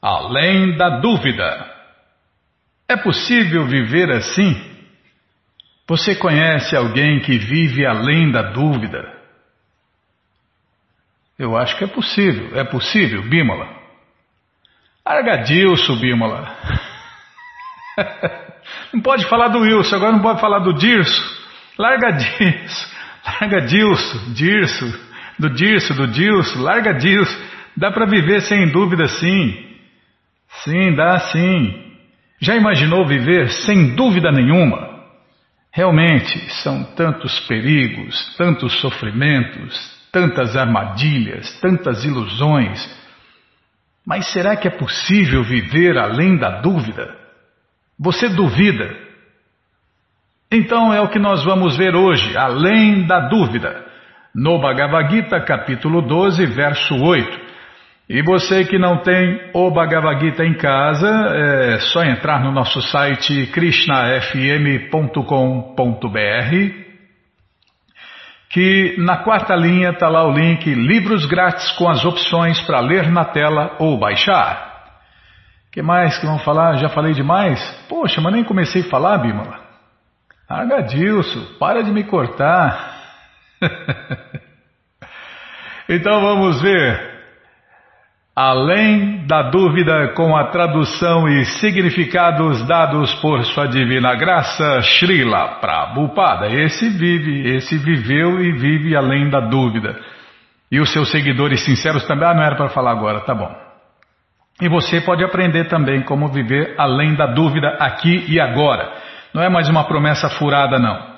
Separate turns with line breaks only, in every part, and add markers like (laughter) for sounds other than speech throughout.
Além da dúvida. É possível viver assim? Você conhece alguém que vive além da dúvida? Eu acho que é possível. É possível, Bímola. Argadilso, Bímola. (laughs) não pode falar do Wilson, agora não pode falar do Dirso. Larga Dirso. Larga Dilso, Dirso. Do Dirso, do Dilso. Larga Dilso. Dá para viver sem dúvida sim. Sim, dá sim. Já imaginou viver sem dúvida nenhuma? Realmente são tantos perigos, tantos sofrimentos, tantas armadilhas, tantas ilusões. Mas será que é possível viver além da dúvida? Você duvida? Então é o que nós vamos ver hoje, além da dúvida. No Bhagavad Gita, capítulo 12, verso 8. E você que não tem o Bhagavad Gita em casa, é só entrar no nosso site krishnafm.com.br que na quarta linha está lá o link Livros Grátis com as opções para ler na tela ou baixar. que mais que vamos falar? Já falei demais? Poxa, mas nem comecei a falar, Bímola. Agadilso, para de me cortar. (laughs) então vamos ver além da dúvida com a tradução e significados dados por sua divina graça, Srila Prabhupada. Esse vive, esse viveu e vive além da dúvida. E os seus seguidores sinceros também, ah, não era para falar agora, tá bom. E você pode aprender também como viver além da dúvida aqui e agora. Não é mais uma promessa furada, não.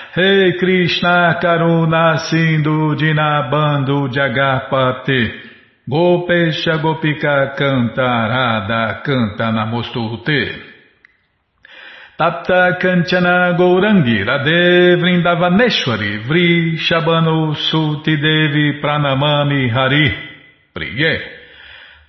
hey Krishna Karuna Sindhu Dinabando Jagarpate Gopesha Gopika Cantarada Canta Namostute. Tapta Kanchana Gourangi Radhe Vrindavaneshwari Vri Shabano Suti Devi Pranamami Hari. Priye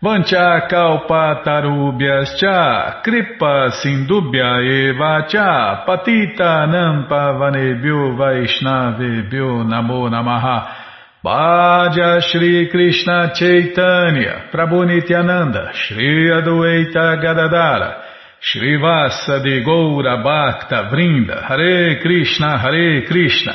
Vancha kalpa tarubhyascha kripa sindubhya eva cha patita nampa vanebhyo vaishnavebhyo namo namaha. Bhaja Shri Krishna Chaitanya Prabhu Nityananda Shri Adueita Gadadara Shri Vasa de Goura Bhakta Vrinda Hare Krishna Hare Krishna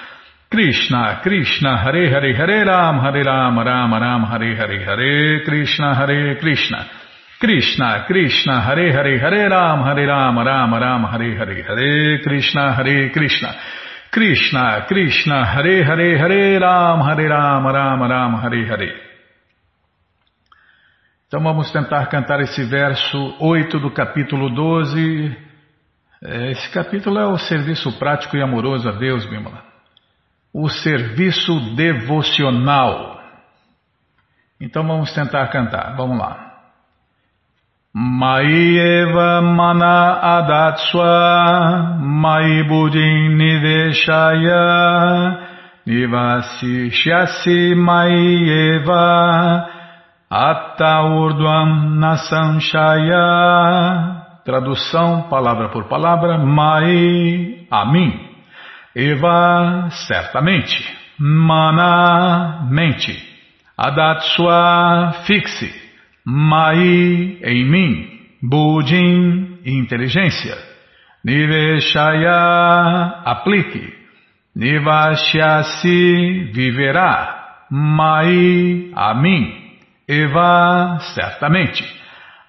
Krishna, Krishna, Hare Hare, Hare Ram, Hare Ram, Ram Ram, Hare Hare, Hare Krishna, Hare Krishna. Krishna, Krishna, Hare Hare, Hare Ram, Hare Ram, Ram Ram, Hare Hare, Hare Krishna, Hare Krishna. Krishna, Krishna, Hare Hare, Hare Ram, Hare Ram, Ram Ram, Hare Hare. Então vamos tentar cantar esse verso 8 do capítulo 12. Esse capítulo é o serviço prático e amoroso a Deus, Bimala o serviço devocional. Então vamos tentar cantar. Vamos lá. Maieva mana adatswa mai buddhin niveshaya nivasishyasi maieva atta urdvam nasanshaya Tradução palavra por palavra, mai a mim. Eva, certamente. Mana, mente. Adatsua, fixe. Mai, em mim. Budin, inteligência. Niveshaya, aplique. Nivashyasi, viverá. Mai, a mim. Eva, certamente.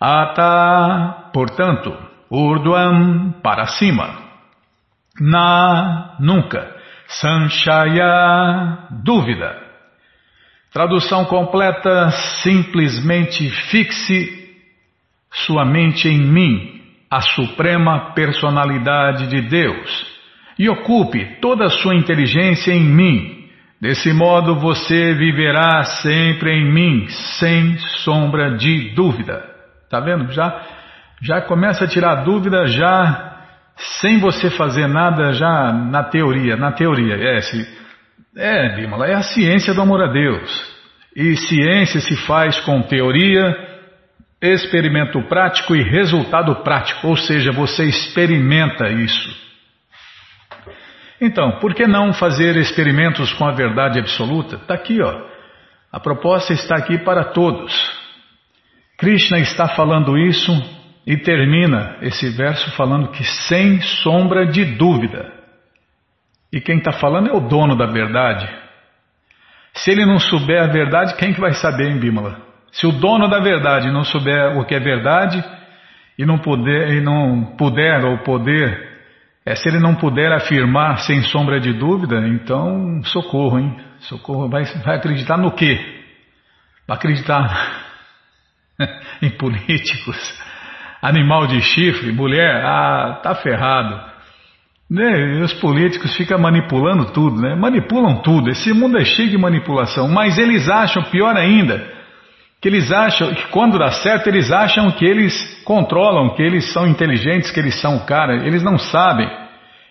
Ata, portanto. Urduam, para cima. Na, nunca. Sanchaya, dúvida. Tradução completa, simplesmente fixe sua mente em mim, a suprema personalidade de Deus, e ocupe toda a sua inteligência em mim. Desse modo você viverá sempre em mim, sem sombra de dúvida. Tá vendo? Já, já começa a tirar dúvida já sem você fazer nada já na teoria, na teoria, é, se, é, Bimala, é a ciência do amor a Deus. E ciência se faz com teoria, experimento prático e resultado prático, ou seja, você experimenta isso. Então, por que não fazer experimentos com a verdade absoluta? Está aqui, ó. A proposta está aqui para todos. Krishna está falando isso e termina esse verso falando que sem sombra de dúvida. E quem está falando é o dono da verdade. Se ele não souber a verdade, quem que vai saber em Bímola? Se o dono da verdade não souber o que é verdade e não puder, e não puder ou poder, é, se ele não puder afirmar sem sombra de dúvida, então socorro, hein? Socorro, vai, vai acreditar no quê? Vai acreditar (laughs) em políticos? Animal de chifre, mulher, ah, tá ferrado. Né? Os políticos ficam manipulando tudo, né? Manipulam tudo. Esse mundo é cheio de manipulação, mas eles acham, pior ainda, que eles acham que quando dá certo, eles acham que eles controlam, que eles são inteligentes, que eles são cara. Eles não sabem.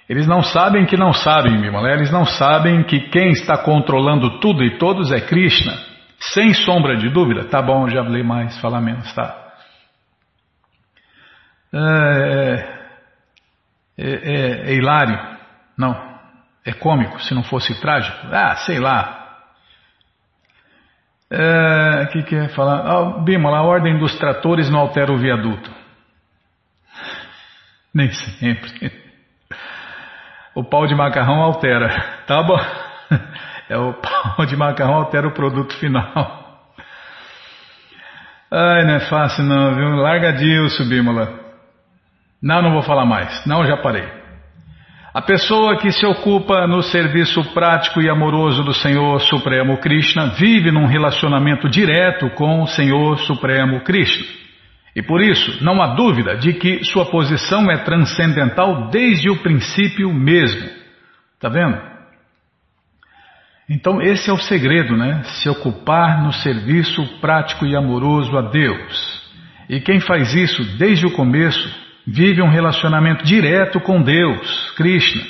Eles não sabem que não sabem, Bimala. Eles não sabem que quem está controlando tudo e todos é Krishna. Sem sombra de dúvida. Tá bom, já falei mais, falar menos, tá. É, é, é, é hilário. Não, é cômico se não fosse trágico. Ah, sei lá. O é, que quer falar? Ah, Bímola, a ordem dos tratores não altera o viaduto. (laughs) Nem sempre. O pau de macarrão altera. Tá bom? (laughs) É o pau de macarrão altera o produto final. Ai, não é fácil não, viu? Larga disso, Bímola. Não, não vou falar mais. Não, já parei. A pessoa que se ocupa no serviço prático e amoroso do Senhor Supremo Krishna vive num relacionamento direto com o Senhor Supremo Krishna. E por isso, não há dúvida de que sua posição é transcendental desde o princípio mesmo. Está vendo? Então, esse é o segredo, né? Se ocupar no serviço prático e amoroso a Deus. E quem faz isso desde o começo vive um relacionamento direto com Deus, Krishna.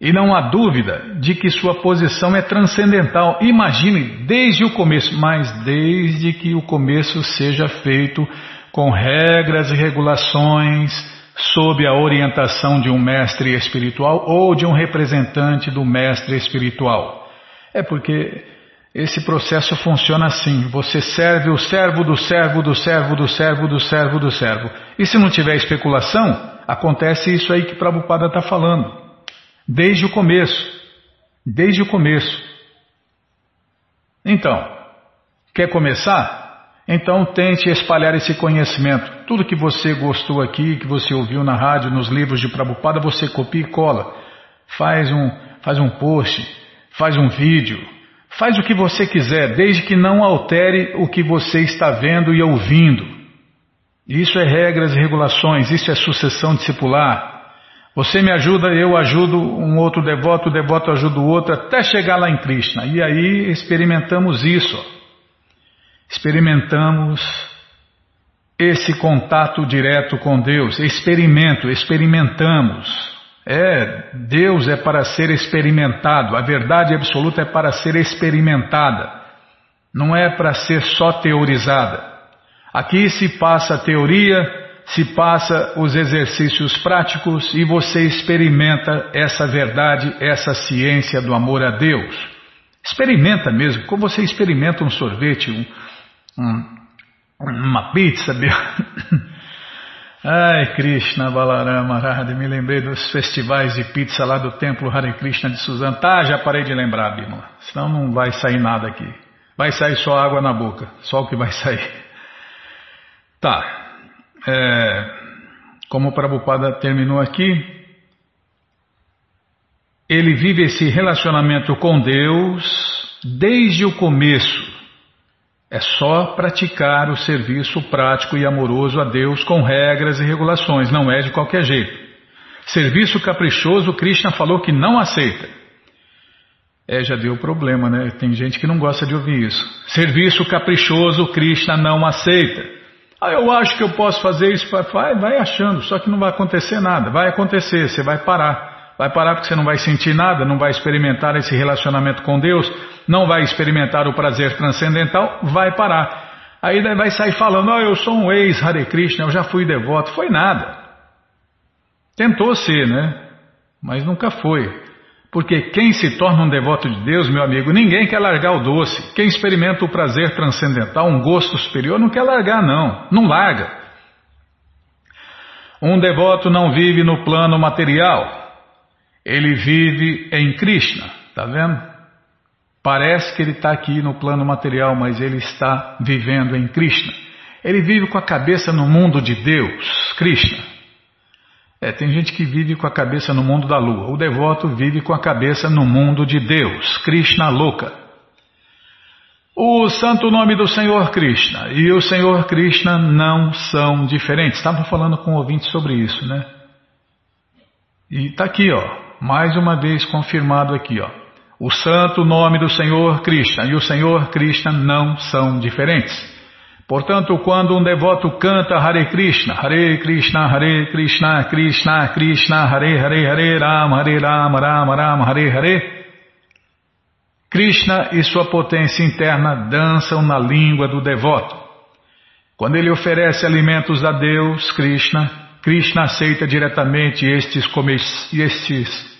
E não há dúvida de que sua posição é transcendental. Imagine desde o começo, mas desde que o começo seja feito com regras e regulações, sob a orientação de um mestre espiritual ou de um representante do mestre espiritual. É porque esse processo funciona assim: você serve o servo do servo do servo do servo do servo do servo. E se não tiver especulação, acontece isso aí que Prabhupada está falando. Desde o começo. Desde o começo. Então, quer começar? Então tente espalhar esse conhecimento. Tudo que você gostou aqui, que você ouviu na rádio, nos livros de Prabhupada, você copia e cola. Faz um, faz um post, faz um vídeo Faz o que você quiser, desde que não altere o que você está vendo e ouvindo. Isso é regras e regulações, isso é sucessão discipular. Você me ajuda, eu ajudo um outro devoto, o devoto ajuda o outro, até chegar lá em Krishna. E aí experimentamos isso. Experimentamos esse contato direto com Deus. Experimento, experimentamos. É, Deus é para ser experimentado, a verdade absoluta é para ser experimentada, não é para ser só teorizada. Aqui se passa a teoria, se passa os exercícios práticos e você experimenta essa verdade, essa ciência do amor a Deus. Experimenta mesmo, como você experimenta um sorvete, um, um, uma pizza. (laughs) Ai, Krishna Balarama Radha, me lembrei dos festivais de pizza lá do templo Hare Krishna de Suzano. Tá, já parei de lembrar, Bima. Senão não vai sair nada aqui. Vai sair só água na boca, só o que vai sair. Tá. É, como o Prabhupada terminou aqui, ele vive esse relacionamento com Deus desde o começo. É só praticar o serviço prático e amoroso a Deus com regras e regulações, não é de qualquer jeito. Serviço caprichoso, Krishna falou que não aceita. É, já deu problema, né? Tem gente que não gosta de ouvir isso. Serviço caprichoso, Krishna não aceita. Ah, eu acho que eu posso fazer isso. Vai, vai achando, só que não vai acontecer nada. Vai acontecer, você vai parar. Vai parar porque você não vai sentir nada, não vai experimentar esse relacionamento com Deus, não vai experimentar o prazer transcendental, vai parar. Aí vai sair falando, oh, eu sou um ex-Hare Krishna, eu já fui devoto. Foi nada. Tentou ser, né? Mas nunca foi. Porque quem se torna um devoto de Deus, meu amigo, ninguém quer largar o doce. Quem experimenta o prazer transcendental, um gosto superior, não quer largar, não. Não larga. Um devoto não vive no plano material. Ele vive em Krishna, tá vendo? Parece que ele está aqui no plano material, mas ele está vivendo em Krishna. Ele vive com a cabeça no mundo de Deus, Krishna. É, tem gente que vive com a cabeça no mundo da lua. O devoto vive com a cabeça no mundo de Deus, Krishna louca. O santo nome do Senhor Krishna e o Senhor Krishna não são diferentes. Estava falando com um ouvinte sobre isso, né? E está aqui, ó mais uma vez confirmado aqui, ó. O santo nome do Senhor Krishna e o Senhor Krishna não são diferentes. Portanto, quando um devoto canta Hare Krishna, Hare Krishna, Hare Krishna, Krishna Krishna, Hare Hare, Hare Rama, Hare Rama, Rama Rama, Hare Hare, Krishna e sua potência interna dançam na língua do devoto. Quando ele oferece alimentos a Deus, Krishna, Krishna aceita diretamente estes, estes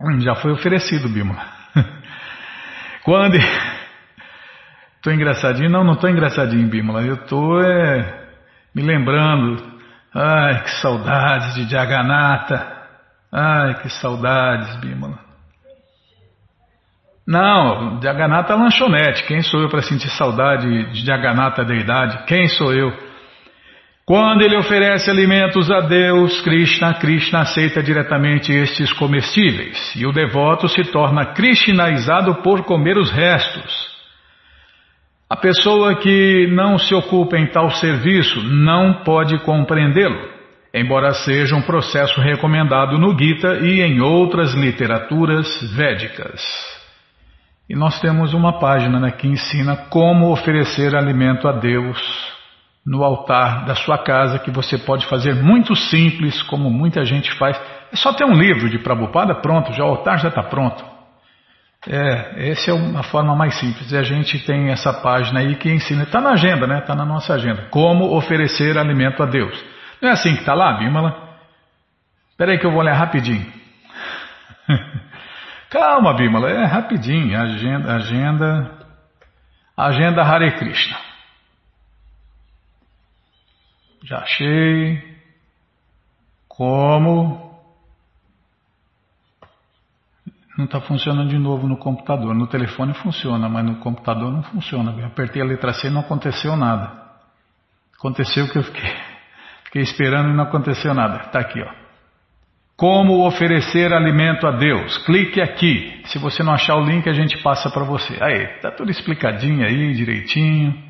Hum, já foi oferecido, Bima. (laughs) Quando. (laughs) Estou engraçadinho? Não, não estou engraçadinho, Bímola. Eu estou é, me lembrando. Ai, que saudades de Jagannatha. Ai, que saudades, Bímola. Não, Jagannatha é lanchonete. Quem sou eu para sentir saudade de Jagannatha deidade? Quem sou eu? Quando ele oferece alimentos a Deus, Krishna, Krishna aceita diretamente estes comestíveis e o devoto se torna krishnaizado por comer os restos. A pessoa que não se ocupa em tal serviço não pode compreendê-lo, embora seja um processo recomendado no Gita e em outras literaturas védicas. E nós temos uma página né, que ensina como oferecer alimento a Deus no altar da sua casa, que você pode fazer muito simples, como muita gente faz. É só ter um livro de Prabhupada, pronto, já o altar já está pronto. É, essa é uma forma mais simples. E a gente tem essa página aí que ensina, está na agenda, né? Está na nossa agenda. Como oferecer alimento a Deus. Não é assim que está lá, Bímala? Espera aí que eu vou olhar rapidinho. (laughs) Calma, Bímala, é rapidinho. Agenda, agenda, agenda Hare Krishna. Já achei. Como? Não está funcionando de novo no computador. No telefone funciona, mas no computador não funciona. Eu apertei a letra C e não aconteceu nada. Aconteceu que eu fiquei, (laughs) fiquei esperando e não aconteceu nada. Está aqui, ó. Como oferecer alimento a Deus? Clique aqui. Se você não achar o link, a gente passa para você. Aí, tá tudo explicadinho aí, direitinho.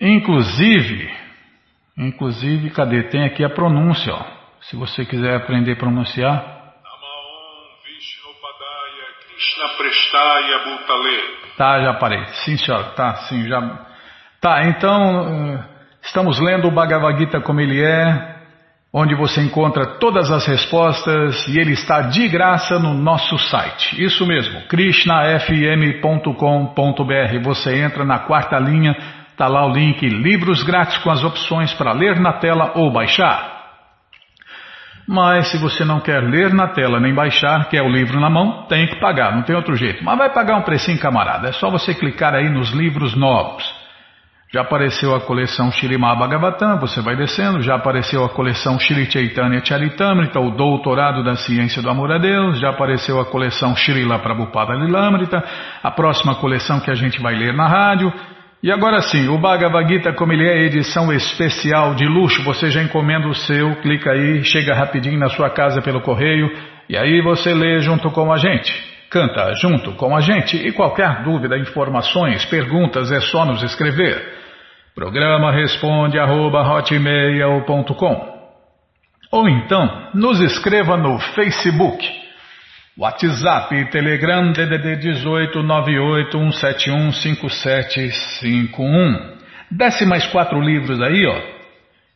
Inclusive, inclusive, cadê? Tem aqui a pronúncia, ó. Se você quiser aprender a pronunciar. Tá, já parei. Sim, senhor. Tá, sim, já. Tá, então eh, estamos lendo o Bhagavad Gita como ele é, onde você encontra todas as respostas e ele está de graça no nosso site. Isso mesmo, krishnafm.com.br. Você entra na quarta linha Está lá o link Livros Grátis com as opções para ler na tela ou baixar. Mas se você não quer ler na tela nem baixar, quer o livro na mão, tem que pagar, não tem outro jeito. Mas vai pagar um precinho, camarada. É só você clicar aí nos livros novos. Já apareceu a coleção Shirimá Bhagavatam, você vai descendo. Já apareceu a coleção Shri Chaitanya Charitamrita, o Doutorado da Ciência do Amor a Deus. Já apareceu a coleção Srila Prabhupada Lilamrita. A próxima coleção que a gente vai ler na rádio. E agora sim, o Bhagavad Gita, como ele é edição especial de luxo, você já encomenda o seu, clica aí, chega rapidinho na sua casa pelo correio, e aí você lê junto com a gente. Canta junto com a gente e qualquer dúvida, informações, perguntas é só nos escrever. Programa responde arroba, Ou então, nos escreva no Facebook WhatsApp, Telegram, DDD 18 981715751. Desce mais quatro livros aí, ó,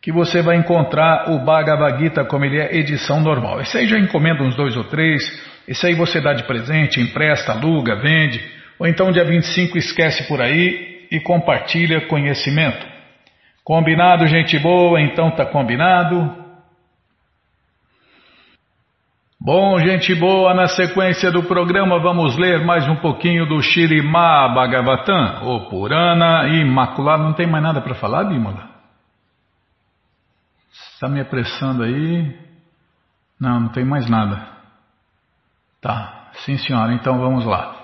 que você vai encontrar o Bhagavad Gita como ele é edição normal. Esse aí já encomenda uns dois ou três, esse aí você dá de presente, empresta, aluga, vende, ou então dia 25 esquece por aí e compartilha conhecimento. Combinado, gente boa? Então tá combinado. Bom, gente boa, na sequência do programa vamos ler mais um pouquinho do Shirimá Bhagavatam, o Purana Imaculado. Não tem mais nada para falar, Bímola? Está me apressando aí? Não, não tem mais nada. Tá, sim senhora, então vamos lá.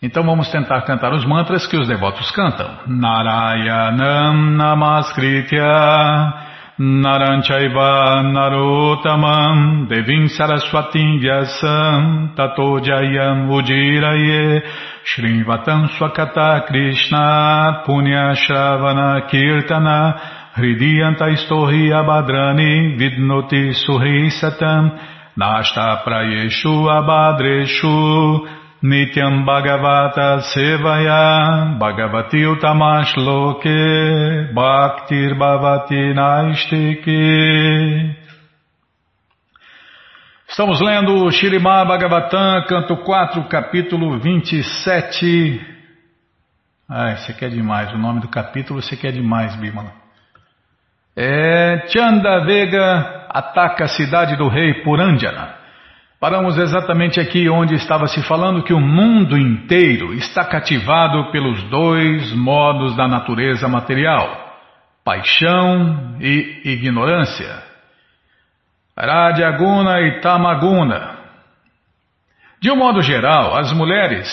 Então vamos tentar cantar os mantras que os devotos cantam. Narayanam Namaskritya Naranchaiva Narotamam Devim Saraswatim Vyasam Tato Jayam Ujiraye Shrivatam Swakata Krishna Punya Shravana Kirtana Hridiyanta Istohi Abhadrani Vidnoti Suhi Satam Nashta Prayeshu Abhadreshu Nityam Bhagavata Sevaya Bhagavati Utamash Loke Bhaktir Bhavati Naistiki Estamos lendo Shirimá Bhagavatam, canto 4, capítulo 27. Ai, você quer demais, o nome do capítulo você quer demais, Bimala. É, Chanda Vega ataca a cidade do rei Purandjana. Paramos exatamente aqui onde estava se falando que o mundo inteiro está cativado pelos dois modos da natureza material: paixão e ignorância. Radyaguna e Tamaguna. De um modo geral, as mulheres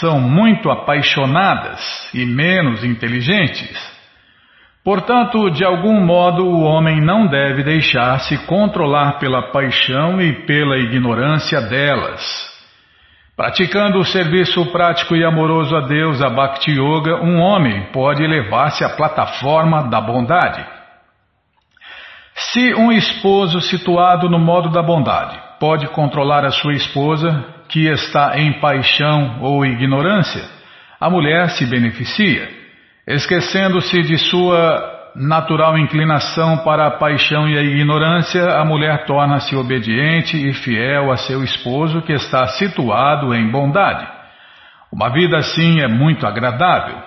são muito apaixonadas e menos inteligentes. Portanto, de algum modo, o homem não deve deixar-se controlar pela paixão e pela ignorância delas. Praticando o serviço prático e amoroso a Deus, a Bhakti Yoga, um homem pode elevar-se à plataforma da bondade. Se um esposo situado no modo da bondade pode controlar a sua esposa, que está em paixão ou ignorância, a mulher se beneficia. Esquecendo-se de sua natural inclinação para a paixão e a ignorância, a mulher torna-se obediente e fiel a seu esposo que está situado em bondade. Uma vida assim é muito agradável.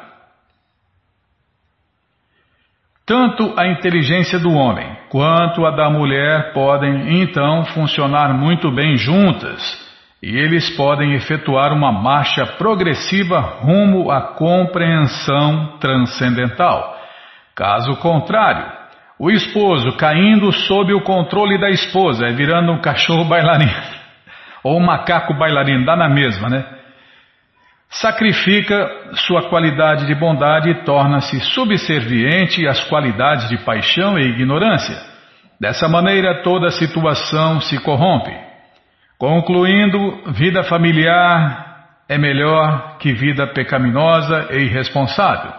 Tanto a inteligência do homem quanto a da mulher podem então funcionar muito bem juntas e eles podem efetuar uma marcha progressiva rumo à compreensão transcendental. Caso contrário, o esposo caindo sob o controle da esposa, é virando um cachorro bailarino, (laughs) ou um macaco bailarino, dá na mesma, né? Sacrifica sua qualidade de bondade e torna-se subserviente às qualidades de paixão e ignorância. Dessa maneira, toda a situação se corrompe. Concluindo, vida familiar é melhor que vida pecaminosa e irresponsável.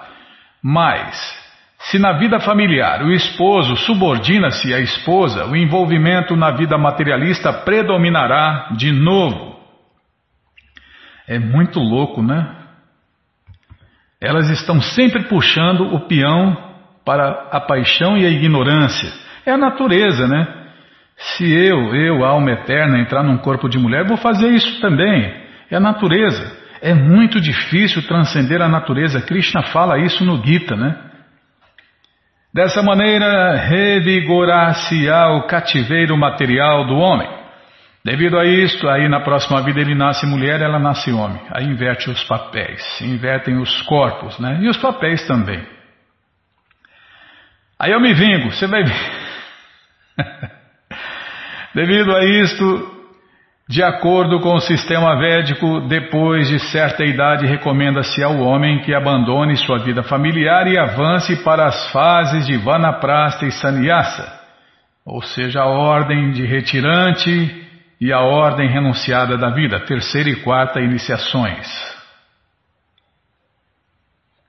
Mas, se na vida familiar o esposo subordina-se à esposa, o envolvimento na vida materialista predominará de novo. É muito louco, né? Elas estão sempre puxando o peão para a paixão e a ignorância. É a natureza, né? Se eu, eu, alma eterna, entrar num corpo de mulher, vou fazer isso também. É a natureza. É muito difícil transcender a natureza. Krishna fala isso no Gita, né? Dessa maneira, revigorar-se-á o cativeiro material do homem. Devido a isto, aí na próxima vida ele nasce mulher, ela nasce homem. Aí inverte os papéis, invertem os corpos, né? E os papéis também. Aí eu me vingo, você vai ver. (laughs) Devido a isto, de acordo com o sistema védico, depois de certa idade, recomenda-se ao homem que abandone sua vida familiar e avance para as fases de Vanaprastha e Sannyasa, ou seja, a ordem de retirante e a ordem renunciada da vida, terceira e quarta iniciações.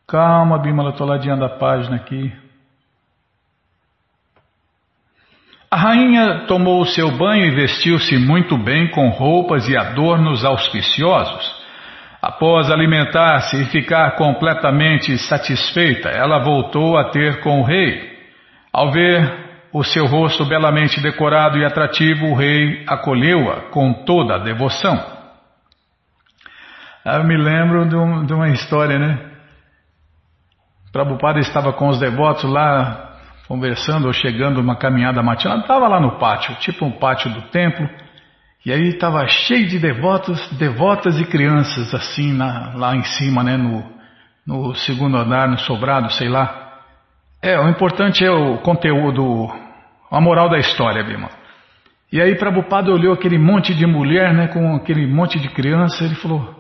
Calma, Bimala, estou ladeando a página aqui. A rainha tomou o seu banho e vestiu-se muito bem com roupas e adornos auspiciosos. Após alimentar-se e ficar completamente satisfeita, ela voltou a ter com o rei. Ao ver o seu rosto belamente decorado e atrativo, o rei acolheu-a com toda a devoção. Eu me lembro de, um, de uma história, né? Prabhupada estava com os devotos lá conversando ou chegando uma caminhada matinal, estava lá no pátio, tipo um pátio do templo, e aí estava cheio de devotos, devotas e crianças assim na, lá em cima, né, no, no segundo andar, no sobrado, sei lá. É, o importante é o conteúdo, a moral da história, Bima. E aí Prabhupada olhou aquele monte de mulher, né, com aquele monte de criança, ele falou,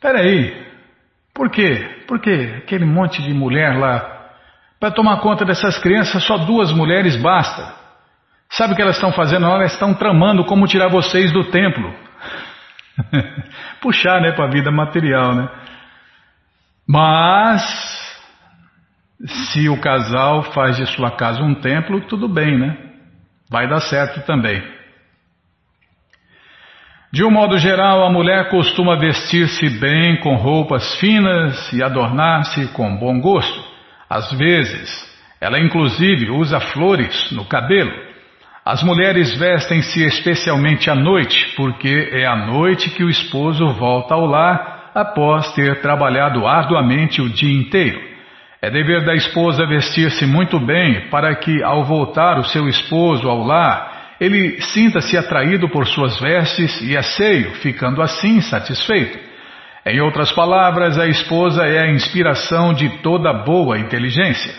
peraí, por quê? Por que aquele monte de mulher lá para tomar conta dessas crianças, só duas mulheres basta. Sabe o que elas estão fazendo? Elas estão tramando como tirar vocês do templo. (laughs) Puxar, né, para a vida material, né? Mas, se o casal faz de sua casa um templo, tudo bem, né? Vai dar certo também. De um modo geral, a mulher costuma vestir-se bem com roupas finas e adornar-se com bom gosto. Às vezes, ela inclusive usa flores no cabelo. As mulheres vestem-se especialmente à noite, porque é à noite que o esposo volta ao lar após ter trabalhado arduamente o dia inteiro. É dever da esposa vestir-se muito bem para que, ao voltar o seu esposo ao lar, ele sinta-se atraído por suas vestes e asseio, ficando assim satisfeito. Em outras palavras, a esposa é a inspiração de toda boa inteligência.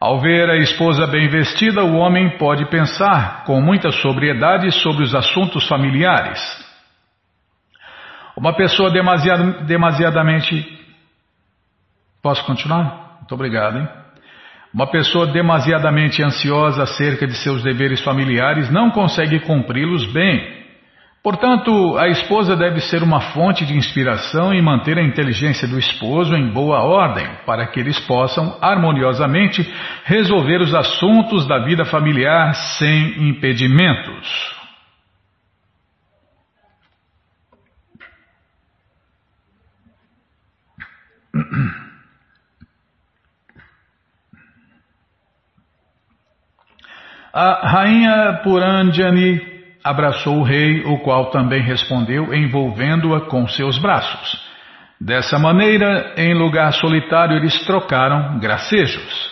Ao ver a esposa bem vestida, o homem pode pensar com muita sobriedade sobre os assuntos familiares. Uma pessoa demasiado, demasiadamente. Posso continuar? Muito obrigado, hein? Uma pessoa demasiadamente ansiosa acerca de seus deveres familiares não consegue cumpri-los bem Portanto, a esposa deve ser uma fonte de inspiração e manter a inteligência do esposo em boa ordem, para que eles possam harmoniosamente resolver os assuntos da vida familiar sem impedimentos. A rainha Purandjani abraçou o rei, o qual também respondeu, envolvendo-a com seus braços. Dessa maneira, em lugar solitário, eles trocaram gracejos.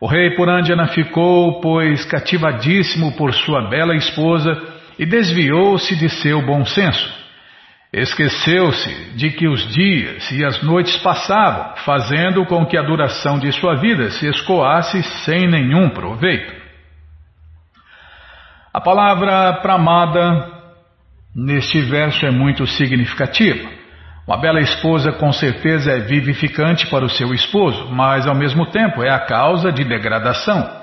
O rei Purandjana ficou, pois, cativadíssimo por sua bela esposa e desviou-se de seu bom senso. Esqueceu-se de que os dias e as noites passavam, fazendo com que a duração de sua vida se escoasse sem nenhum proveito. A palavra pramada neste verso é muito significativa. Uma bela esposa com certeza é vivificante para o seu esposo, mas ao mesmo tempo é a causa de degradação.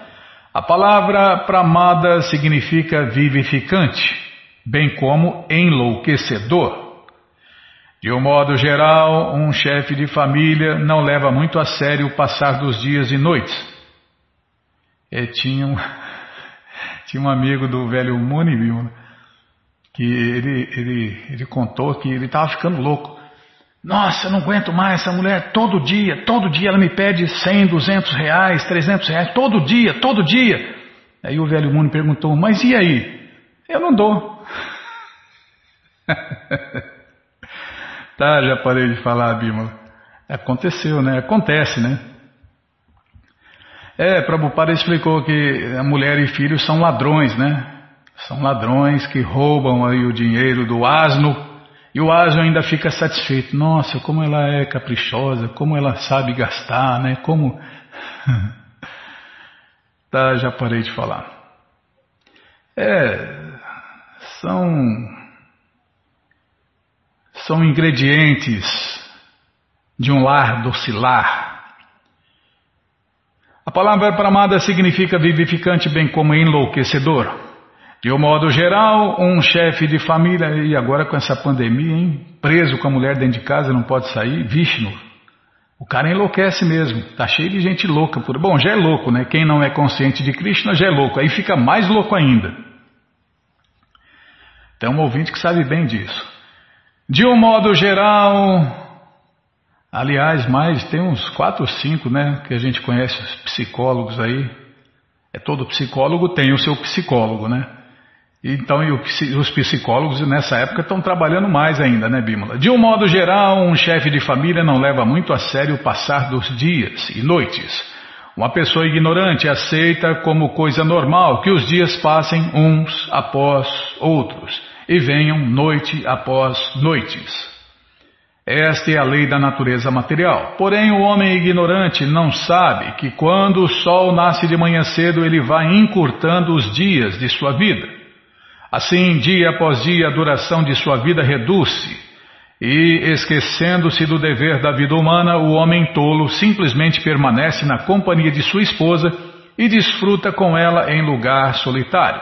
A palavra pramada significa vivificante, bem como enlouquecedor. De um modo geral, um chefe de família não leva muito a sério o passar dos dias e noites. E tinham tinha um amigo do velho Muni, que ele, ele, ele contou que ele estava ficando louco. Nossa, eu não aguento mais essa mulher todo dia, todo dia ela me pede 100, 200 reais, 300 reais, todo dia, todo dia. Aí o velho Muni perguntou, mas e aí? Eu não dou. (laughs) tá, já parei de falar, Bima. Aconteceu, né? Acontece, né? É, Prabhupada explicou que a mulher e filhos são ladrões, né? São ladrões que roubam aí o dinheiro do asno e o asno ainda fica satisfeito. Nossa, como ela é caprichosa, como ela sabe gastar, né? Como. (laughs) tá, já parei de falar. É, são. São ingredientes de um lar docilar a palavra pramada significa vivificante, bem como enlouquecedor. De um modo geral, um chefe de família, e agora com essa pandemia, hein, preso com a mulher dentro de casa, não pode sair, Vishnu. O cara enlouquece mesmo, tá cheio de gente louca por. Bom, já é louco, né? Quem não é consciente de Krishna já é louco, aí fica mais louco ainda. Tem um ouvinte que sabe bem disso. De um modo geral, Aliás, mais tem uns quatro ou cinco, né, que a gente conhece os psicólogos aí. É todo psicólogo tem o seu psicólogo, né? Então, e os psicólogos nessa época estão trabalhando mais ainda, né, Bímola? De um modo geral, um chefe de família não leva muito a sério o passar dos dias e noites. Uma pessoa ignorante aceita como coisa normal que os dias passem uns após outros e venham noite após noites. Esta é a lei da natureza material. Porém, o homem ignorante não sabe que quando o sol nasce de manhã cedo, ele vai encurtando os dias de sua vida. Assim, dia após dia, a duração de sua vida reduz-se. E, esquecendo-se do dever da vida humana, o homem tolo simplesmente permanece na companhia de sua esposa e desfruta com ela em lugar solitário.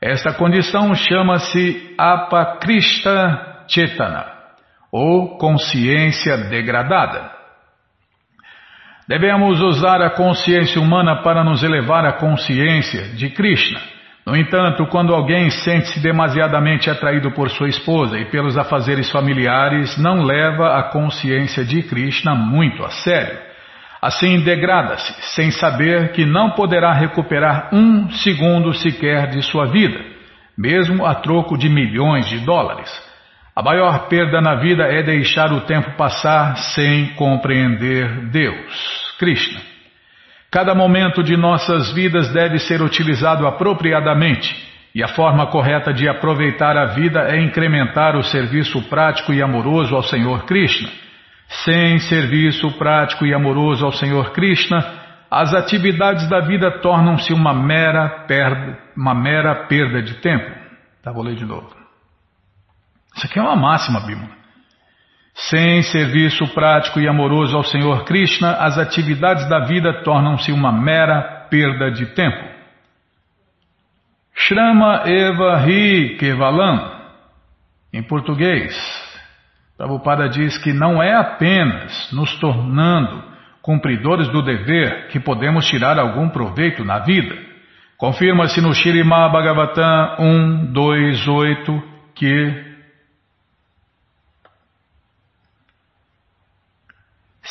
Esta condição chama-se Apakrishta Chetana ou consciência degradada. Devemos usar a consciência humana para nos elevar à consciência de Krishna. No entanto, quando alguém sente-se demasiadamente atraído por sua esposa e pelos afazeres familiares, não leva a consciência de Krishna muito a sério. Assim, degrada-se, sem saber que não poderá recuperar um segundo sequer de sua vida, mesmo a troco de milhões de dólares. A maior perda na vida é deixar o tempo passar sem compreender Deus, Krishna. Cada momento de nossas vidas deve ser utilizado apropriadamente, e a forma correta de aproveitar a vida é incrementar o serviço prático e amoroso ao Senhor Krishna. Sem serviço prático e amoroso ao Senhor Krishna, as atividades da vida tornam-se uma mera perda, uma mera perda de tempo. Tá, vou ler de novo. Isso aqui é uma máxima, Bímola. Sem serviço prático e amoroso ao Senhor Krishna, as atividades da vida tornam-se uma mera perda de tempo. Shrama Eva Ri Kevalam. Em português, Prabhupada diz que não é apenas nos tornando cumpridores do dever que podemos tirar algum proveito na vida. Confirma-se no Shirimá Bhagavatam 128 que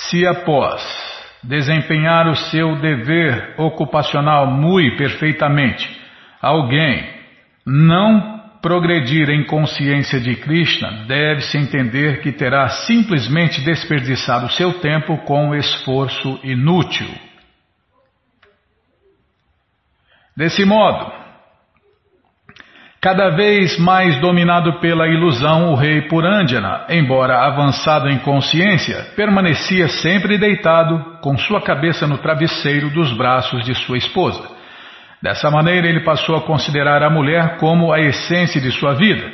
Se após desempenhar o seu dever ocupacional muito perfeitamente, alguém não progredir em consciência de Krishna, deve-se entender que terá simplesmente desperdiçado seu tempo com esforço inútil. Desse modo, Cada vez mais dominado pela ilusão, o rei Purandjana, embora avançado em consciência, permanecia sempre deitado, com sua cabeça no travesseiro dos braços de sua esposa. Dessa maneira, ele passou a considerar a mulher como a essência de sua vida.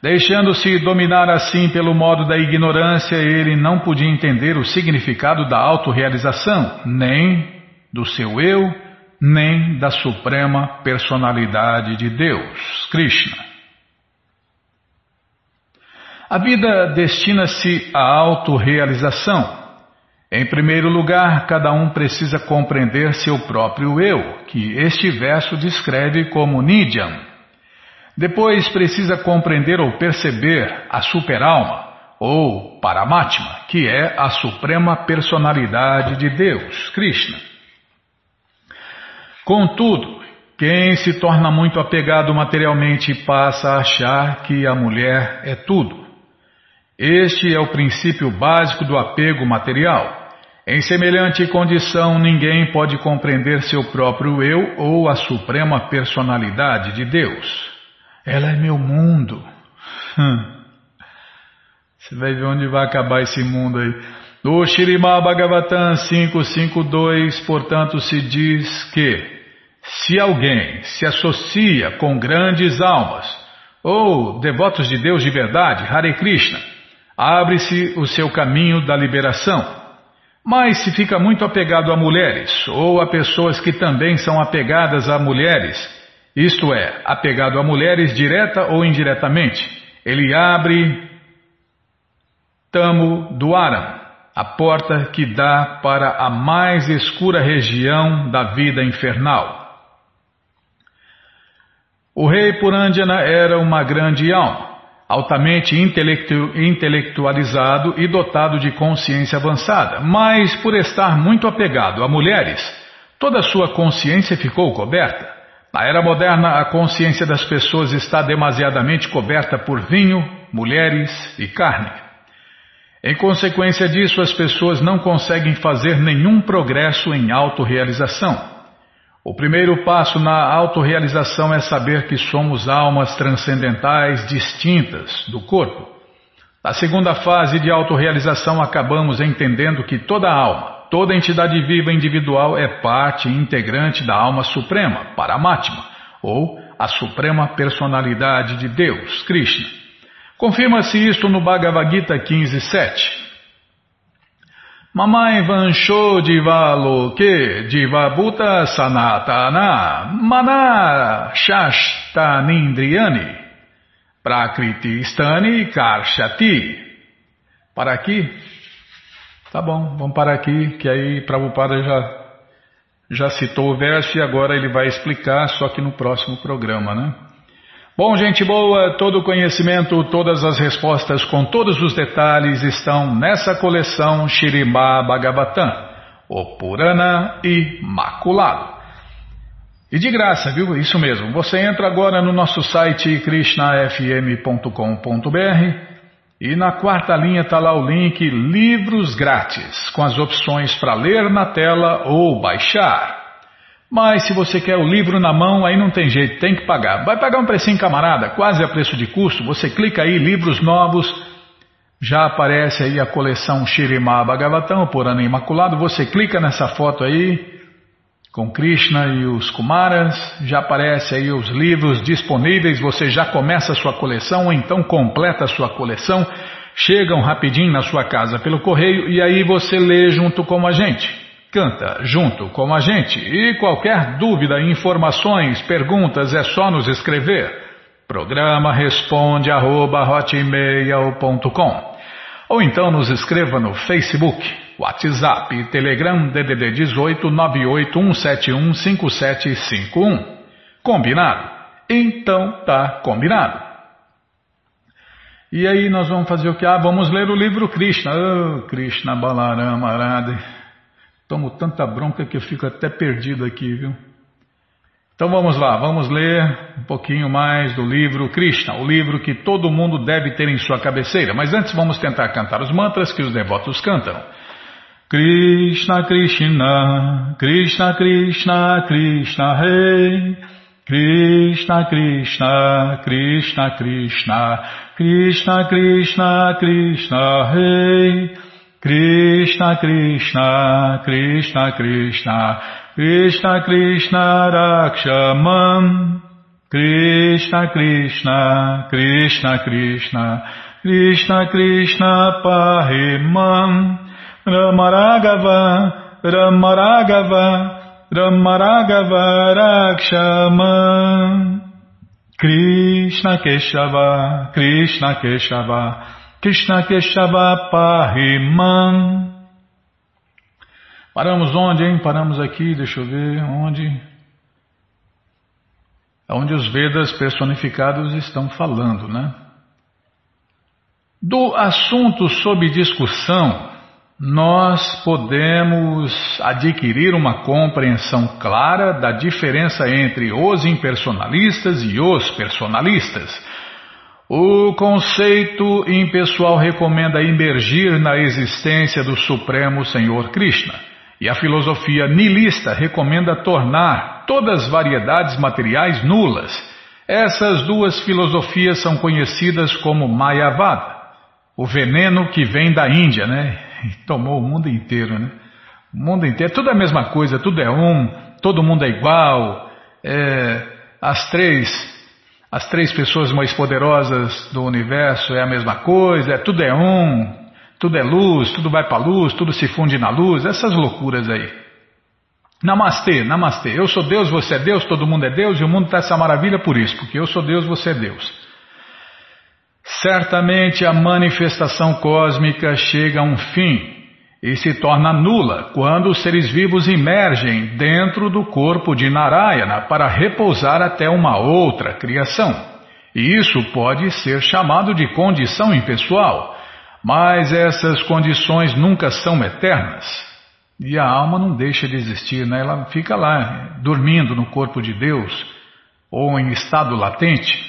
Deixando-se dominar assim pelo modo da ignorância, ele não podia entender o significado da autorrealização, nem do seu eu nem da Suprema Personalidade de Deus, Krishna. A vida destina-se à autorrealização. Em primeiro lugar, cada um precisa compreender seu próprio eu, que este verso descreve como Nidjam. Depois precisa compreender ou perceber a superalma, ou Paramatma, que é a suprema personalidade de Deus, Krishna. Contudo, quem se torna muito apegado materialmente passa a achar que a mulher é tudo. Este é o princípio básico do apego material. Em semelhante condição, ninguém pode compreender seu próprio eu ou a suprema personalidade de Deus. Ela é meu mundo. Hum. Você vai ver onde vai acabar esse mundo aí. No Shirimá Bhagavatam 552, portanto, se diz que se alguém se associa com grandes almas ou devotos de Deus de verdade, Hare Krishna, abre-se o seu caminho da liberação. Mas se fica muito apegado a mulheres ou a pessoas que também são apegadas a mulheres, isto é, apegado a mulheres direta ou indiretamente, ele abre Tamo Duaram, a porta que dá para a mais escura região da vida infernal. O rei Purandjana era uma grande alma altamente intelectu intelectualizado e dotado de consciência avançada, mas por estar muito apegado a mulheres, toda sua consciência ficou coberta. Na era moderna, a consciência das pessoas está demasiadamente coberta por vinho, mulheres e carne. Em consequência disso, as pessoas não conseguem fazer nenhum progresso em autorrealização. O primeiro passo na autorrealização é saber que somos almas transcendentais distintas do corpo. Na segunda fase de autorrealização, acabamos entendendo que toda alma, toda entidade viva individual é parte integrante da alma suprema, Paramatma, ou a suprema personalidade de Deus, Krishna. Confirma-se isto no Bhagavad Gita 15.7. Mamai vansho divaloke divabhuta sanatana mana shashtanindriyani prakriti karshati. Para aqui? Tá bom, vamos parar aqui, que aí Prabhupada já, já citou o verso e agora ele vai explicar, só que no próximo programa, né? Bom, gente boa, todo o conhecimento, todas as respostas com todos os detalhes estão nessa coleção Shirimá Bhagavatam, o Purana Imaculado. E de graça, viu? Isso mesmo. Você entra agora no nosso site krishnafm.com.br e na quarta linha está lá o link Livros Grátis, com as opções para ler na tela ou baixar. Mas se você quer o livro na mão, aí não tem jeito, tem que pagar. Vai pagar um precinho, camarada, quase a preço de custo. Você clica aí, livros novos, já aparece aí a coleção Shirimá Bhagavatam, por ano imaculado. Você clica nessa foto aí, com Krishna e os Kumaras, já aparece aí os livros disponíveis. Você já começa a sua coleção, ou então completa a sua coleção. Chegam rapidinho na sua casa pelo correio e aí você lê junto com a gente. Canta junto com a gente e qualquer dúvida, informações, perguntas é só nos escrever. Programa responde arroba, ou então nos escreva no Facebook, WhatsApp, Telegram DDD 18 981715751. Combinado? Então tá combinado. E aí nós vamos fazer o que? Ah, vamos ler o livro Krishna. Oh, Krishna Balarama Arade. Tomo tanta bronca que eu fico até perdido aqui, viu? Então vamos lá, vamos ler um pouquinho mais do livro Krishna, o livro que todo mundo deve ter em sua cabeceira. Mas antes vamos tentar cantar os mantras que os devotos cantam. Krishna, Krishna, Krishna, Krishna, Krishna, Rei. Krishna, Krishna, Krishna, Krishna, Krishna, Krishna, Krishna, Rei. Krishna Krishna Krishna Krishna. Krishna Krishna Rakshamam. Krishna Krishna Krishna Krishna. Krishna Krishna Pahimam. Ramaragava Ramaragava Ramaragava Rakshamam. Krishna Keshava Krishna Keshava Krishna Keshava Pahimam. Paramos onde, hein? Paramos aqui, deixa eu ver, onde? Onde os Vedas personificados estão falando, né? Do assunto sob discussão, nós podemos adquirir uma compreensão clara da diferença entre os impersonalistas e os personalistas O conceito impessoal recomenda emergir na existência do Supremo Senhor Krishna. E a filosofia nilista recomenda tornar todas as variedades materiais nulas. Essas duas filosofias são conhecidas como Mayavada, o veneno que vem da Índia, né? E tomou o mundo inteiro, né? O mundo inteiro, tudo é a mesma coisa, tudo é um, todo mundo é igual. É, as três, as três pessoas mais poderosas do universo é a mesma coisa, é, tudo é um, tudo é luz, tudo vai para a luz, tudo se funde na luz, essas loucuras aí. Namastê, namastê. Eu sou Deus, você é Deus, todo mundo é Deus e o mundo está essa maravilha por isso, porque eu sou Deus, você é Deus. Certamente a manifestação cósmica chega a um fim e se torna nula quando os seres vivos emergem dentro do corpo de Narayana para repousar até uma outra criação. E isso pode ser chamado de condição impessoal, mas essas condições nunca são eternas. E a alma não deixa de existir, né? ela fica lá, dormindo no corpo de Deus, ou em estado latente.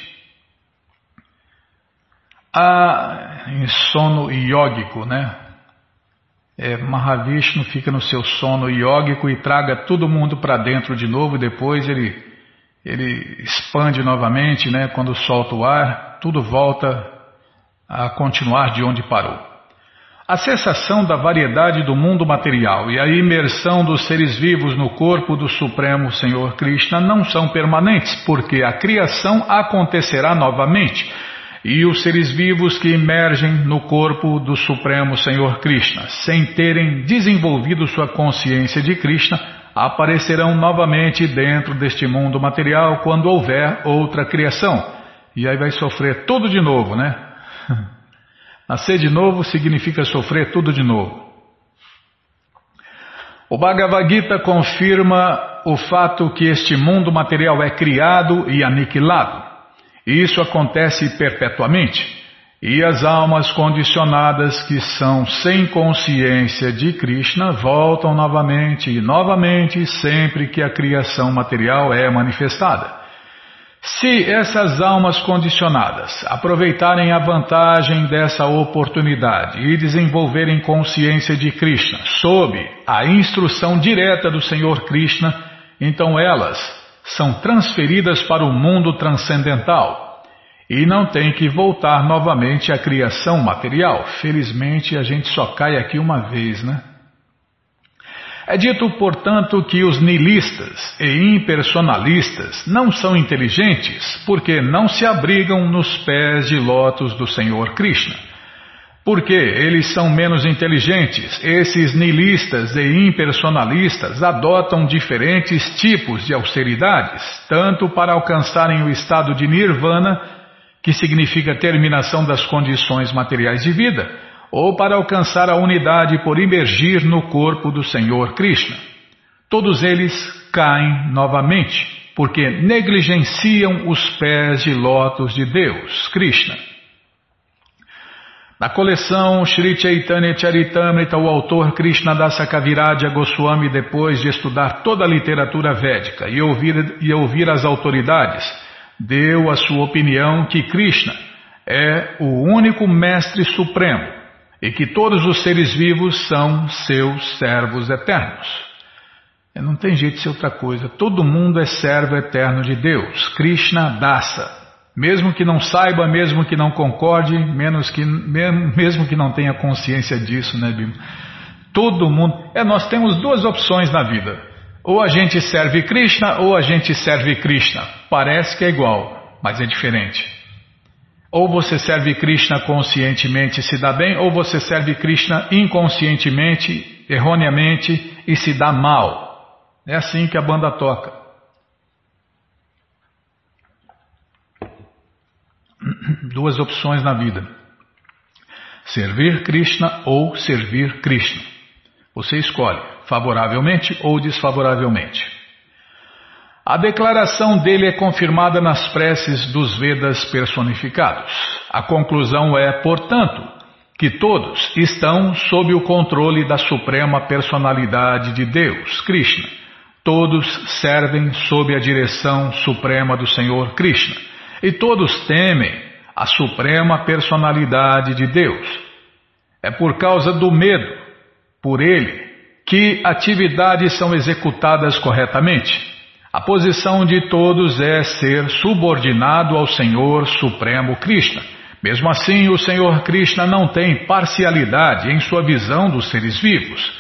Ah, em sono iógico, né? É, Mahavishnu fica no seu sono iógico e traga todo mundo para dentro de novo, depois ele, ele expande novamente, né? Quando solta o ar, tudo volta a continuar de onde parou. A cessação da variedade do mundo material e a imersão dos seres vivos no corpo do Supremo Senhor Krishna não são permanentes, porque a criação acontecerá novamente e os seres vivos que emergem no corpo do Supremo Senhor Krishna, sem terem desenvolvido sua consciência de Krishna, aparecerão novamente dentro deste mundo material quando houver outra criação. E aí vai sofrer tudo de novo, né? (laughs) Nascer de novo significa sofrer tudo de novo. O Bhagavad Gita confirma o fato que este mundo material é criado e aniquilado. Isso acontece perpetuamente. E as almas condicionadas que são sem consciência de Krishna voltam novamente e novamente sempre que a criação material é manifestada. Se essas almas condicionadas aproveitarem a vantagem dessa oportunidade e desenvolverem consciência de Krishna sob a instrução direta do Senhor Krishna, então elas são transferidas para o mundo transcendental e não têm que voltar novamente à criação material. Felizmente a gente só cai aqui uma vez, né? É dito, portanto, que os nihilistas e impersonalistas não são inteligentes porque não se abrigam nos pés de lótus do Senhor Krishna. Porque eles são menos inteligentes, esses nihilistas e impersonalistas adotam diferentes tipos de austeridades, tanto para alcançarem o estado de nirvana, que significa terminação das condições materiais de vida, ou para alcançar a unidade por imergir no corpo do Senhor Krishna. Todos eles caem novamente, porque negligenciam os pés de lótus de Deus, Krishna. Na coleção Sri Chaitanya Charitamrita, o autor Krishna Dasa Kaviraja Goswami, depois de estudar toda a literatura védica e ouvir, e ouvir as autoridades, deu a sua opinião que Krishna é o único mestre supremo e que todos os seres vivos são seus servos eternos. Não tem jeito de ser outra coisa. Todo mundo é servo eterno de Deus. Krishna Dasa. Mesmo que não saiba, mesmo que não concorde, menos que, mesmo que não tenha consciência disso, né, Bima? Todo mundo. É, nós temos duas opções na vida. Ou a gente serve Krishna ou a gente serve Krishna. Parece que é igual, mas é diferente. Ou você serve Krishna conscientemente e se dá bem, ou você serve Krishna inconscientemente, erroneamente e se dá mal. É assim que a banda toca. (clears throat) Duas opções na vida: servir Krishna ou servir Krishna. Você escolhe, favoravelmente ou desfavoravelmente. A declaração dele é confirmada nas preces dos Vedas personificados. A conclusão é, portanto, que todos estão sob o controle da suprema personalidade de Deus, Krishna. Todos servem sob a direção suprema do Senhor Krishna. E todos temem a suprema personalidade de Deus. É por causa do medo, por ele, que atividades são executadas corretamente. A posição de todos é ser subordinado ao Senhor Supremo Krishna. Mesmo assim, o Senhor Krishna não tem parcialidade em sua visão dos seres vivos.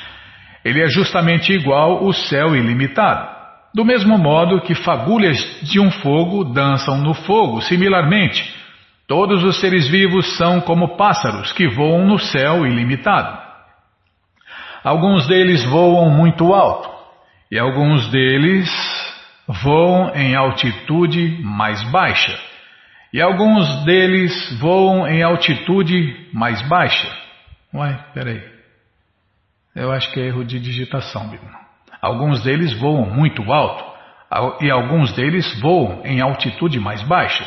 Ele é justamente igual o céu ilimitado. Do mesmo modo que fagulhas de um fogo dançam no fogo, similarmente, todos os seres vivos são como pássaros que voam no céu ilimitado. Alguns deles voam muito alto e alguns deles voam em altitude mais baixa. E alguns deles voam em altitude mais baixa. Ué, peraí. Eu acho que é erro de digitação, Bíblia. Alguns deles voam muito alto e alguns deles voam em altitude mais baixa.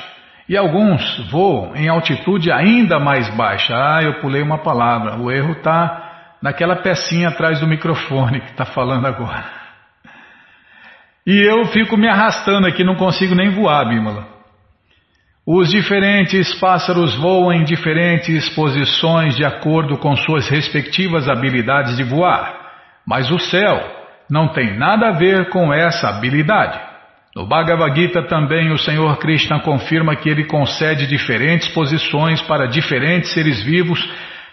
E alguns voam em altitude ainda mais baixa. Ah, eu pulei uma palavra. O erro está naquela pecinha atrás do microfone que está falando agora. E eu fico me arrastando aqui, não consigo nem voar, Bímola. Os diferentes pássaros voam em diferentes posições de acordo com suas respectivas habilidades de voar, mas o céu não tem nada a ver com essa habilidade. No Bhagavad Gita também o Senhor Krishna confirma que ele concede diferentes posições para diferentes seres vivos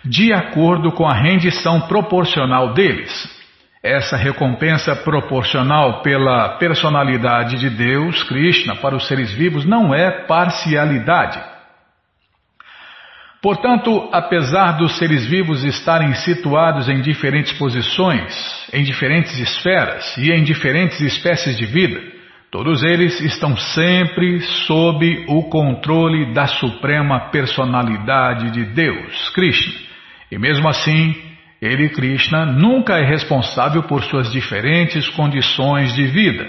de acordo com a rendição proporcional deles. Essa recompensa proporcional pela personalidade de Deus, Krishna, para os seres vivos não é parcialidade. Portanto, apesar dos seres vivos estarem situados em diferentes posições, em diferentes esferas e em diferentes espécies de vida, todos eles estão sempre sob o controle da suprema personalidade de Deus, Krishna. E mesmo assim, ele, Krishna, nunca é responsável por suas diferentes condições de vida.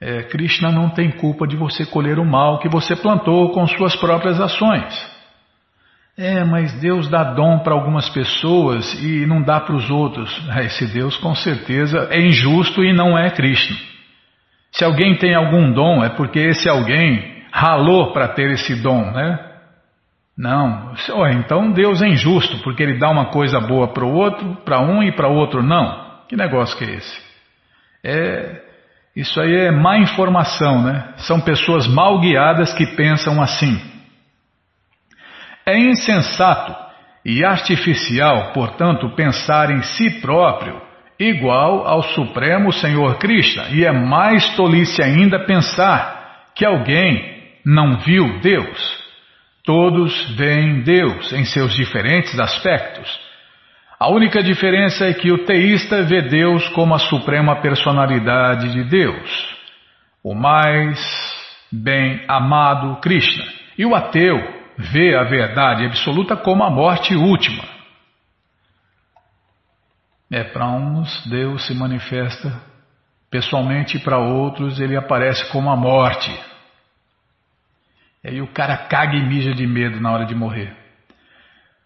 É, Krishna não tem culpa de você colher o mal que você plantou com suas próprias ações. É, mas Deus dá dom para algumas pessoas e não dá para os outros. É, esse Deus com certeza é injusto e não é Cristo. Se alguém tem algum dom, é porque esse alguém ralou para ter esse dom, né? Não, então Deus é injusto porque ele dá uma coisa boa para o outro, para um e para o outro não. Que negócio que é esse? É, isso aí é má informação, né? São pessoas mal guiadas que pensam assim. É insensato e artificial, portanto, pensar em si próprio igual ao Supremo Senhor Krishna, e é mais tolice ainda pensar que alguém não viu Deus. Todos veem Deus em seus diferentes aspectos. A única diferença é que o teísta vê Deus como a suprema personalidade de Deus, o mais bem amado Krishna, e o ateu vê a verdade absoluta como a morte última. É, para uns Deus se manifesta pessoalmente e para outros ele aparece como a morte. E aí o cara caga e mija de medo na hora de morrer.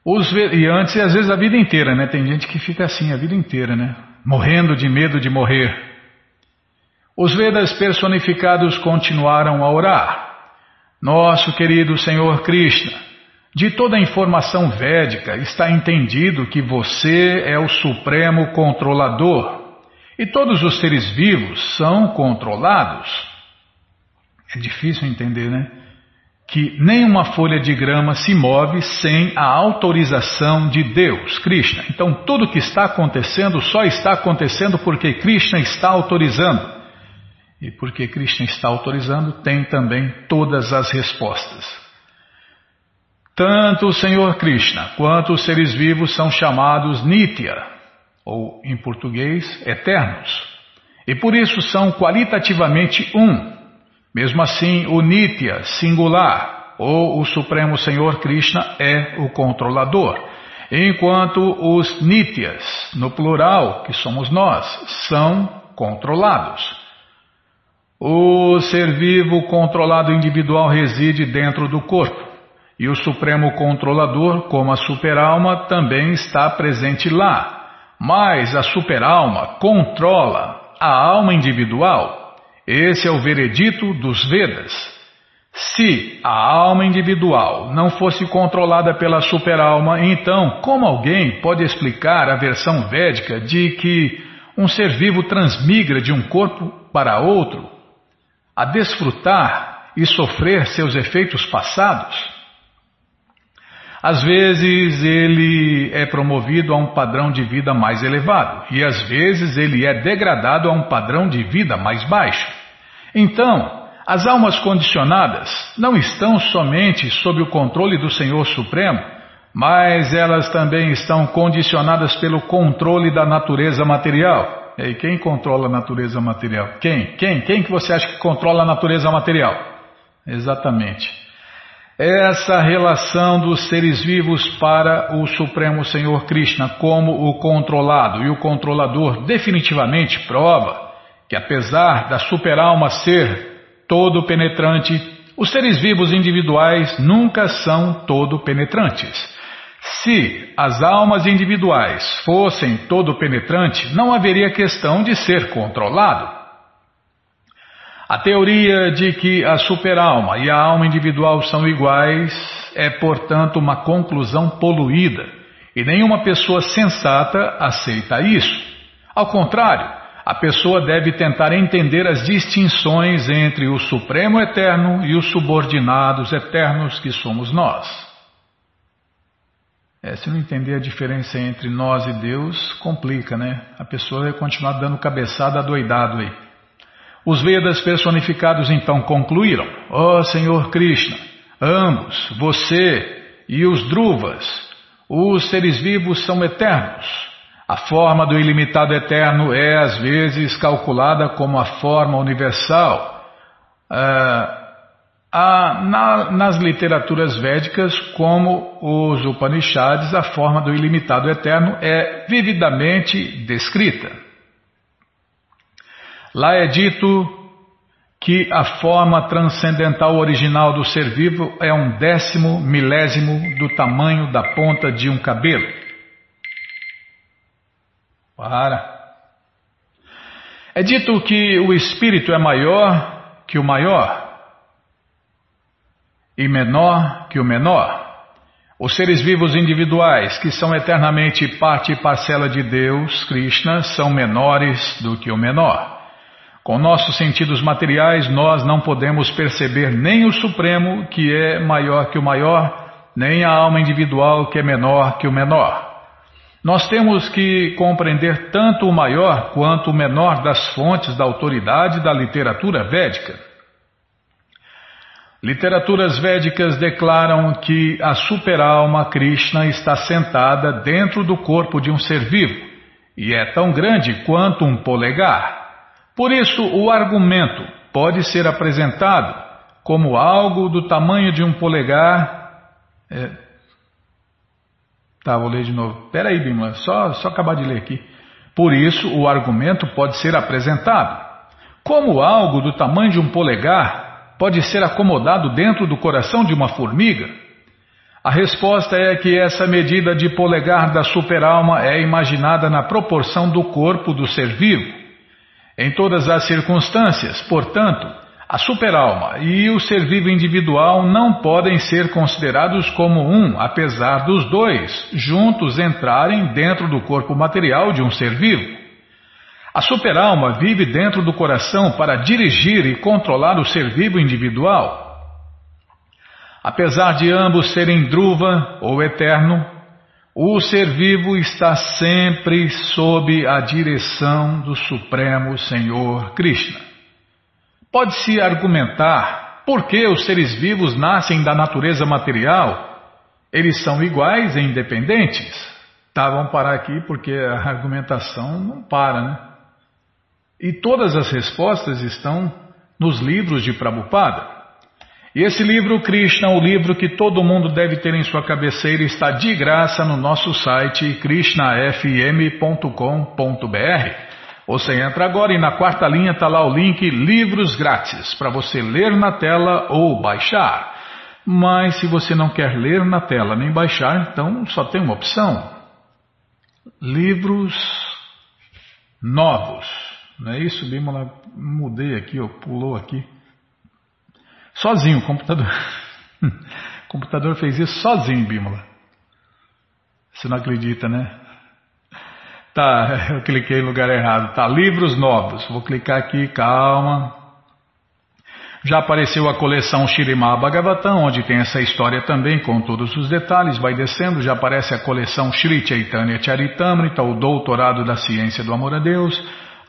Os, e antes, às vezes a vida inteira, né? Tem gente que fica assim a vida inteira, né? Morrendo de medo de morrer. Os Vedas personificados continuaram a orar. Nosso querido Senhor Krishna, de toda a informação védica está entendido que você é o supremo controlador e todos os seres vivos são controlados. É difícil entender, né? Que nenhuma folha de grama se move sem a autorização de Deus, Krishna. Então tudo que está acontecendo só está acontecendo porque Krishna está autorizando. E porque Krishna está autorizando, tem também todas as respostas. Tanto o Senhor Krishna quanto os seres vivos são chamados Nitya, ou em português, eternos. E por isso são qualitativamente um. Mesmo assim, o Nitya, singular, ou o Supremo Senhor Krishna, é o controlador. Enquanto os Nityas, no plural, que somos nós, são controlados. O ser vivo controlado individual reside dentro do corpo, e o Supremo Controlador, como a superalma, também está presente lá. Mas a superalma controla a alma individual. Esse é o veredito dos Vedas. Se a alma individual não fosse controlada pela superalma, então como alguém pode explicar a versão védica de que um ser vivo transmigra de um corpo para outro, a desfrutar e sofrer seus efeitos passados? Às vezes ele é promovido a um padrão de vida mais elevado e às vezes ele é degradado a um padrão de vida mais baixo. Então, as almas condicionadas não estão somente sob o controle do Senhor Supremo, mas elas também estão condicionadas pelo controle da natureza material. E aí, quem controla a natureza material? Quem? Quem? Quem que você acha que controla a natureza material? Exatamente. Essa relação dos seres vivos para o Supremo Senhor Krishna como o controlado e o controlador definitivamente prova que apesar da superalma ser todo penetrante, os seres vivos individuais nunca são todo penetrantes. Se as almas individuais fossem todo penetrante, não haveria questão de ser controlado. A teoria de que a superalma e a alma individual são iguais é, portanto, uma conclusão poluída, e nenhuma pessoa sensata aceita isso. Ao contrário, a pessoa deve tentar entender as distinções entre o Supremo Eterno e os subordinados eternos que somos nós. É, se não entender a diferença entre nós e Deus, complica, né? A pessoa vai continuar dando cabeçada doidado aí. Os Vedas personificados então concluíram: Ó oh, Senhor Krishna, ambos, você e os Druvas, os seres vivos são eternos. A forma do ilimitado eterno é às vezes calculada como a forma universal. Ah, na, nas literaturas védicas, como os Upanishads, a forma do ilimitado eterno é vividamente descrita. Lá é dito que a forma transcendental original do ser vivo é um décimo milésimo do tamanho da ponta de um cabelo. Para. É dito que o espírito é maior que o maior e menor que o menor. Os seres vivos individuais, que são eternamente parte e parcela de Deus, Krishna, são menores do que o menor. Com nossos sentidos materiais, nós não podemos perceber nem o Supremo, que é maior que o maior, nem a alma individual, que é menor que o menor. Nós temos que compreender tanto o maior quanto o menor das fontes da autoridade da literatura védica. Literaturas védicas declaram que a superalma Krishna está sentada dentro do corpo de um ser vivo e é tão grande quanto um polegar. Por isso, o argumento pode ser apresentado como algo do tamanho de um polegar. É, Tá, vou ler de novo. Pera aí, Bimala, só, só acabar de ler aqui. Por isso, o argumento pode ser apresentado. Como algo do tamanho de um polegar pode ser acomodado dentro do coração de uma formiga? A resposta é que essa medida de polegar da superalma é imaginada na proporção do corpo do ser vivo. Em todas as circunstâncias, portanto, a superalma e o ser vivo individual não podem ser considerados como um, apesar dos dois juntos entrarem dentro do corpo material de um ser vivo. A superalma vive dentro do coração para dirigir e controlar o ser vivo individual. Apesar de ambos serem druva ou eterno, o ser vivo está sempre sob a direção do Supremo Senhor Krishna. Pode-se argumentar por que os seres vivos nascem da natureza material? Eles são iguais e independentes? Vamos parar aqui porque a argumentação não para, né? E todas as respostas estão nos livros de Prabhupada. E esse livro, Krishna, o livro que todo mundo deve ter em sua cabeceira, está de graça no nosso site krishnafm.com.br. Você entra agora e na quarta linha está lá o link Livros Grátis para você ler na tela ou baixar. Mas se você não quer ler na tela nem baixar, então só tem uma opção: livros novos. É isso, Bímola? Mudei aqui, ó, pulou aqui.
Sozinho, o computador. o (laughs) computador fez isso sozinho, Bímola. Você não acredita, né? Tá, (laughs) eu cliquei no lugar errado. Tá, livros novos. Vou clicar aqui, calma. Já apareceu a coleção Shirimá Bhagavatam, onde tem essa história também com todos os detalhes. Vai descendo, já aparece a coleção Shri Chaitanya Charitamrita, o Doutorado da Ciência do Amor a Deus.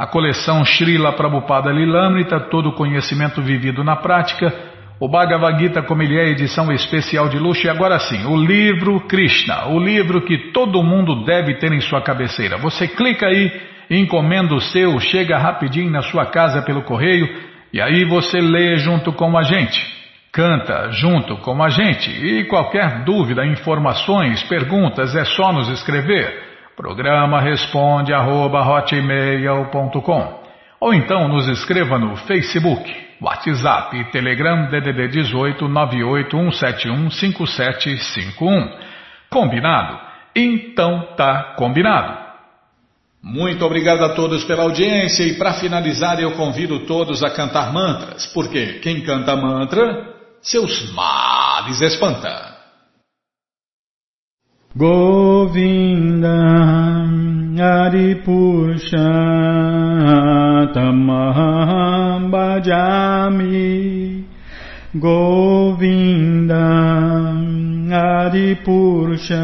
A coleção Srila Prabhupada Lilamrita, todo o conhecimento vivido na prática. O Bhagavad Gita, como ele é, edição especial de luxo. E agora sim, o livro Krishna, o livro que todo mundo deve ter em sua cabeceira. Você clica aí, encomenda o seu, chega rapidinho na sua casa pelo correio e aí você lê junto com a gente, canta junto com a gente. E qualquer dúvida, informações, perguntas, é só nos escrever. Programa responde arroba, ou então nos escreva no Facebook, WhatsApp Telegram DDD 18 5751. Combinado? Então tá combinado. Muito obrigado a todos pela audiência e para finalizar eu convido todos a cantar mantras, porque quem canta mantra, seus males espanta.
Govinda Aripusha Tamaham Bhajami Govinda Aripurusha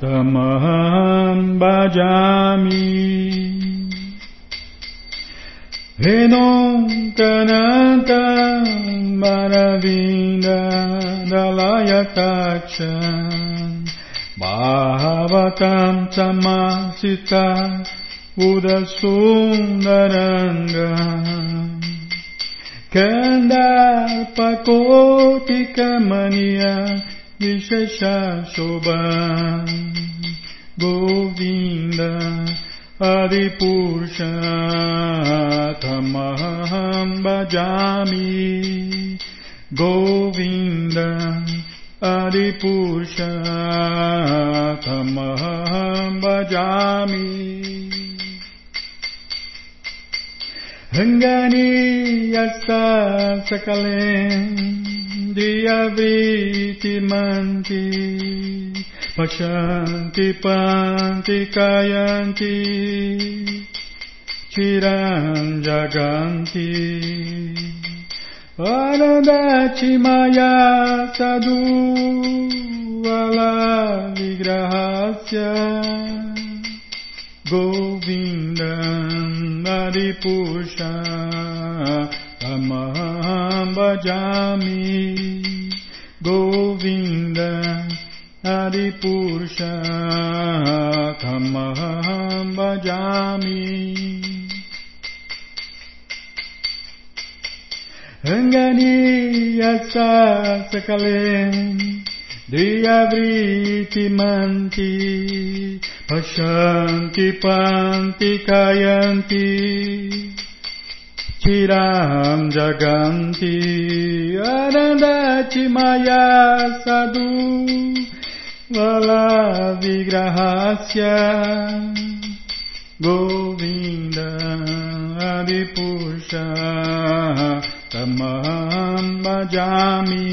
Tamaham Bhajami Venom Kananta Maravinda Dalayataksha Bhavatam Samasita Udasundaranga Kandarpakotikamania Vishesha Shobha Govinda Adipurusha Tamaham Bhajami Govinda हरिपुरुषाथमहं भजामि रङ्गनीयस्य सकलेन्द्रियवीतिमन्ति पशन्ति पान्ति कयन्ति चिरं जगन्ति Anandati Maya Sadhu Vala Vigrahasya Govindam Aripusha Amaham Bhajami Govindam Purusha Amaham Bhajami Angania Sasakalem Diabriti Manti Pashanti Panti Kayanti Tiram Jaganti Arandati Maya Sadhu Lala Vigrahasya Govinda Adipusha तमहं भजामि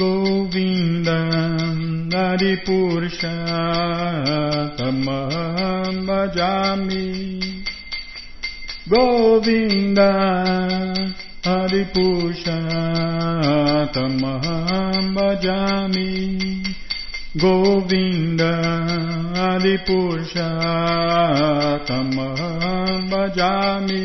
गोविन्दम् हरिपुरुष तमहं भजामि गोविन्द हरिपुरुष तमहं भजामि गोविन्द हरिपुरुष तमहं भजामि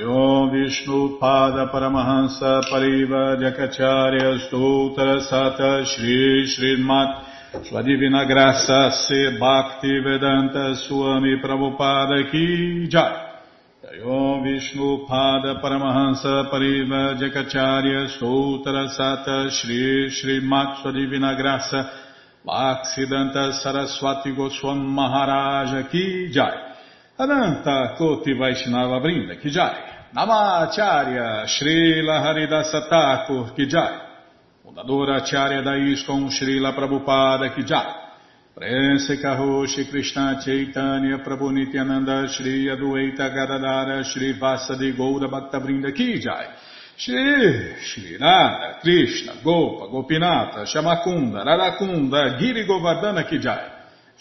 Om
Vishnu Pada Paramahansa Pariva Jakacharya Stoutra Sata Shri Srimat Sua Divina Graça Se Bhakti Vedanta Swami Prabhupada Ki Jai. Om Vishnu Pada Paramahansa Pariva Jakacharya Stoutra Sata Shri Srimat Sua Divina Graça Saraswati Goswam Maharaja Ki Jai Ananta Koti Vaishnava Brinda Kijai, Namacharya Srila Haridasa Thakur Kijai, Fundadora Acharya da Srila Prabhupada Kijai, Prense Karoshi Krishna Chaitanya Prabhu Nityananda Shri Adueita Gadadara Shri Vasadi Goura Bhakta Brinda Kijai, Shri Shri Nada Krishna Gopa Gopinata Shamakunda Radakunda Giri Govardhana Kijai,